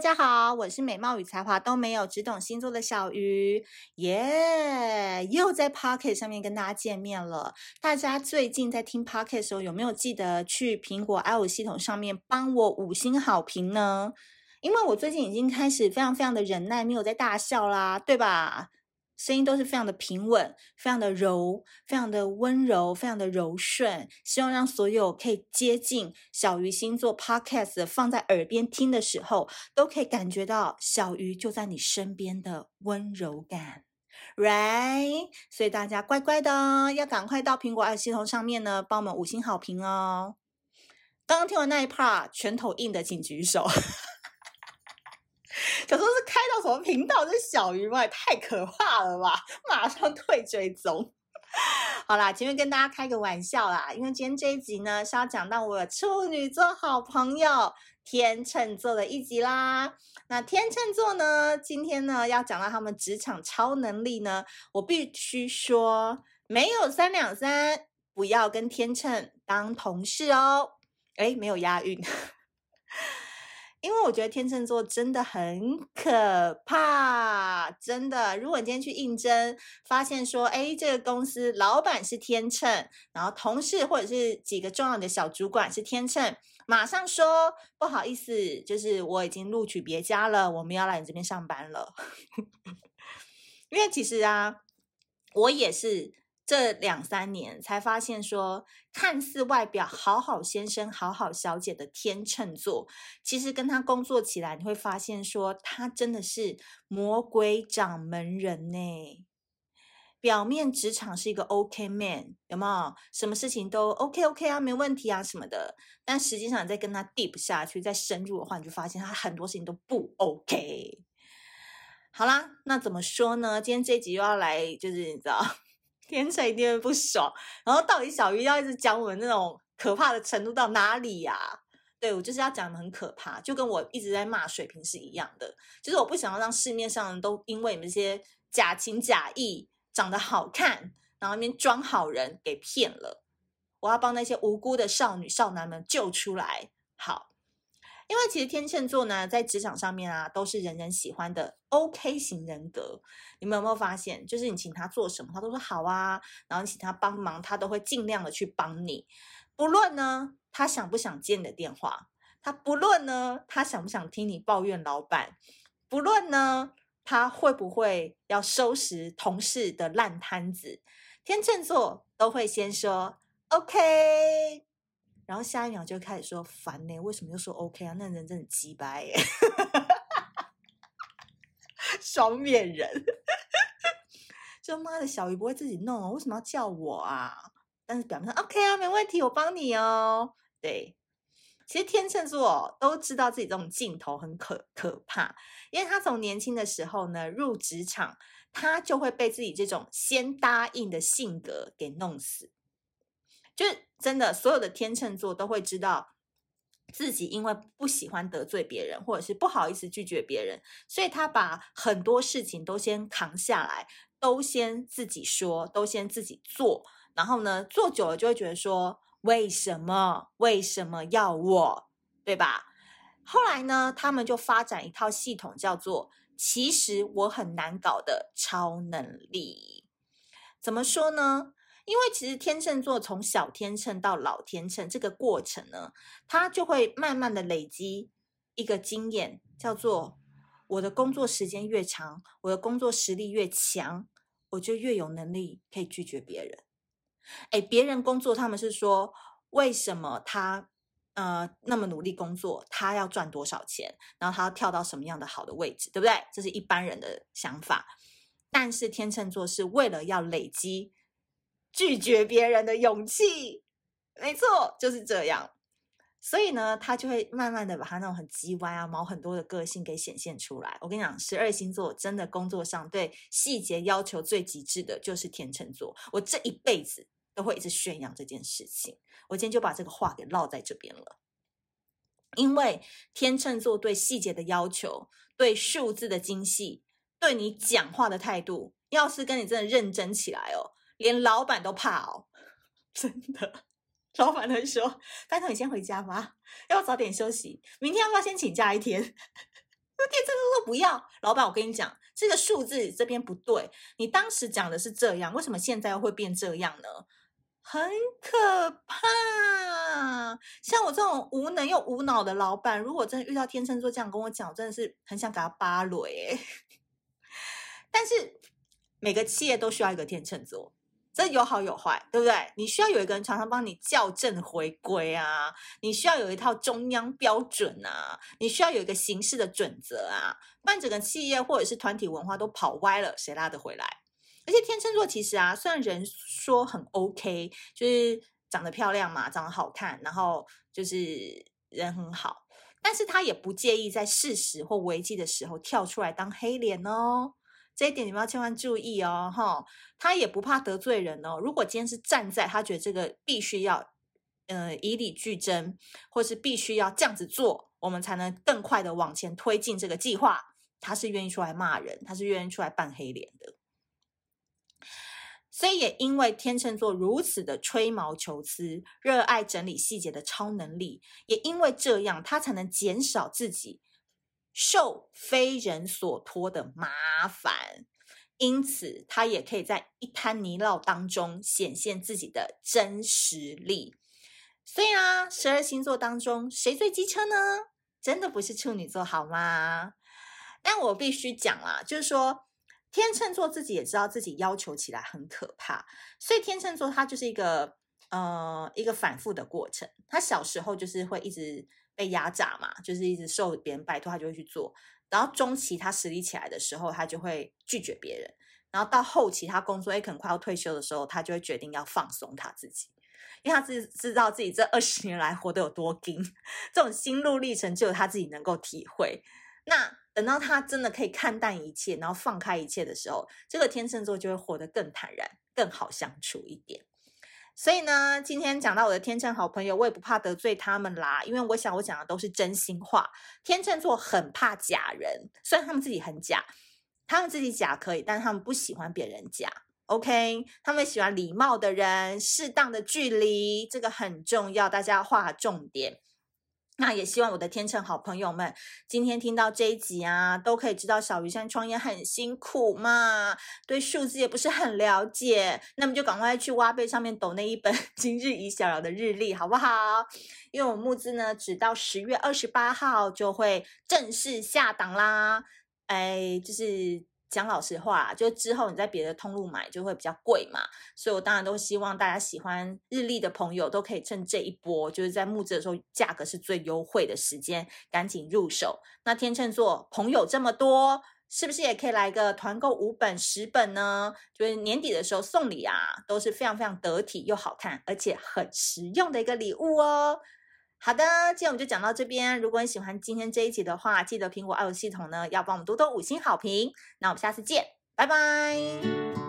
大家好，我是美貌与才华都没有，只懂星座的小鱼，耶、又在 Pocket 上面跟大家见面了。大家最近在听 Pocket 的时候，有没有记得去苹果 i o 系统上面帮我五星好评呢？因为我最近已经开始非常非常的忍耐，没有在大笑啦，对吧？声音都是非常的平稳，非常的柔，非常的温柔，非常的柔顺。希望让所有可以接近小鱼星座 Podcast 放在耳边听的时候，都可以感觉到小鱼就在你身边的温柔感，right？所以大家乖乖的要赶快到苹果二系统上面呢，帮我们五星好评哦。刚刚听完那一 part，拳头硬的请举手。可说是开到什么频道？这小鱼嘛，也太可怕了吧！马上退追踪。好啦，前面跟大家开个玩笑啦，因为今天这一集呢是要讲到我处女座好朋友天秤座的一集啦。那天秤座呢，今天呢要讲到他们职场超能力呢，我必须说，没有三两三，不要跟天秤当同事哦。诶，没有押韵。因为我觉得天秤座真的很可怕，真的。如果你今天去应征，发现说，哎，这个公司老板是天秤，然后同事或者是几个重要的小主管是天秤，马上说不好意思，就是我已经录取别家了，我们要来你这边上班了。因为其实啊，我也是。这两三年才发现说，看似外表好好先生、好好小姐的天秤座，其实跟他工作起来，你会发现说，他真的是魔鬼掌门人呢。表面职场是一个 OK man，有没有？什么事情都 OK OK 啊，没问题啊什么的。但实际上，你再跟他 deep 下去，再深入的话，你就发现他很多事情都不 OK。好啦，那怎么说呢？今天这一集又要来，就是你知道。天秤一定会不爽，然后到底小鱼要一直讲我们那种可怕的程度到哪里呀、对，我就是要讲的很可怕，就跟我一直在骂水瓶是一样的，就是我不想要让市面上人都因为你们这些假情假意、长得好看，然后那边装好人给骗了，我要帮那些无辜的少女少男们救出来。好。因为其实天秤座呢，在职场上面啊，都是人人喜欢的 OK 型人格。你们有没有发现，就是你请他做什么，他都说好啊。然后你请他帮忙，他都会尽量的去帮你。不论呢，他想不想接你的电话，他不论呢，他想不想听你抱怨老板，不论呢，他会不会要收拾同事的烂摊子，天秤座都会先说 OK。然后下一秒就开始说烦呢，为什么又说 OK 啊？那人真的鸡掰耶，双面人，就妈的小鱼不会自己弄哦，为什么要叫我啊？但是表面上 OK 啊，没问题，我帮你哦。对，其实天秤座都知道自己这种镜头很可可怕，因为他从年轻的时候呢，入职场，他就会被自己这种先答应的性格给弄死。就是真的，所有的天秤座都会知道自己因为不喜欢得罪别人，或者是不好意思拒绝别人，所以他把很多事情都先扛下来，都先自己说，都先自己做。然后呢，做久了就会觉得说，为什么？为什么要我？对吧？后来呢，他们就发展一套系统，叫做“其实我很难搞的超能力”。怎么说呢？因为其实天秤座从小天秤到老天秤这个过程呢，他就会慢慢的累积一个经验，叫做我的工作时间越长，我的工作实力越强，我就越有能力可以拒绝别人。诶，别人工作他们是说，为什么他呃那么努力工作，他要赚多少钱，然后他要跳到什么样的好的位置，对不对？这是一般人的想法。但是天秤座是为了要累积。拒绝别人的勇气，没错，就是这样。所以呢，他就会慢慢的把他那种很鸡歪啊、毛很多的个性给显现出来。我跟你讲，十二星座真的工作上对细节要求最极致的就是天秤座。我这一辈子都会一直宣扬这件事情。我今天就把这个话给落在这边了，因为天秤座对细节的要求、对数字的精细、对你讲话的态度，要是跟你真的认真起来哦。连老板都怕哦，真的，老板会说：“拜托你先回家吧，要不早点休息。明天要不要先请假一天？” 那天秤座说不要，老板，我跟你讲，这个数字这边不对，你当时讲的是这样，为什么现在又会变这样呢？很可怕。像我这种无能又无脑的老板，如果真的遇到天秤座这样跟我讲，真的是很想给他扒雷。但是每个企业都需要一个天秤座。这有好有坏，对不对？你需要有一个人常常帮你校正回归啊，你需要有一套中央标准啊，你需要有一个行事的准则啊，不然整个企业或者是团体文化都跑歪了，谁拉得回来？而且天秤座其实啊，虽然人说很 OK，就是长得漂亮嘛，长得好看，然后就是人很好，但是他也不介意在事实或危机的时候跳出来当黑脸哦。这一点你们要千万注意哦，哈，他也不怕得罪人哦。如果今天是站在他觉得这个必须要，呃，以理据争，或是必须要这样子做，我们才能更快的往前推进这个计划，他是愿意出来骂人，他是愿意出来扮黑脸的。所以也因为天秤座如此的吹毛求疵，热爱整理细节的超能力，也因为这样，他才能减少自己。受非人所托的麻烦，因此他也可以在一滩泥淖当中显现自己的真实力。所以啊，十二星座当中谁最机车呢？真的不是处女座好吗？但我必须讲啦，就是说天秤座自己也知道自己要求起来很可怕，所以天秤座他就是一个呃一个反复的过程。他小时候就是会一直。被压榨嘛，就是一直受别人拜托，他就会去做。然后中期他实力起来的时候，他就会拒绝别人。然后到后期他工作也可能快要退休的时候，他就会决定要放松他自己，因为他自知道自己这二十年来活得有多紧，这种心路历程只有他自己能够体会。那等到他真的可以看淡一切，然后放开一切的时候，这个天秤座就会活得更坦然，更好相处一点。所以呢，今天讲到我的天秤好朋友，我也不怕得罪他们啦，因为我想我讲的都是真心话。天秤座很怕假人，虽然他们自己很假，他们自己假可以，但他们不喜欢别人假。OK，他们喜欢礼貌的人，适当的距离，这个很重要，大家要画重点。那也希望我的天秤好朋友们今天听到这一集啊，都可以知道小鱼山创业很辛苦嘛，对数字也不是很了解，那么就赶快去挖贝上面抖那一本 今日宜小聊的日历，好不好？因为我募资呢，只到十月二十八号就会正式下档啦，哎，就是。讲老实话，就之后你在别的通路买就会比较贵嘛，所以我当然都希望大家喜欢日历的朋友都可以趁这一波，就是在募资的时候价格是最优惠的时间，赶紧入手。那天秤座朋友这么多，是不是也可以来个团购五本十本呢？就是年底的时候送礼啊，都是非常非常得体又好看，而且很实用的一个礼物哦。好的，今天我们就讲到这边。如果你喜欢今天这一集的话，记得苹果 iOS 系统呢要帮我们多多五星好评。那我们下次见，拜拜。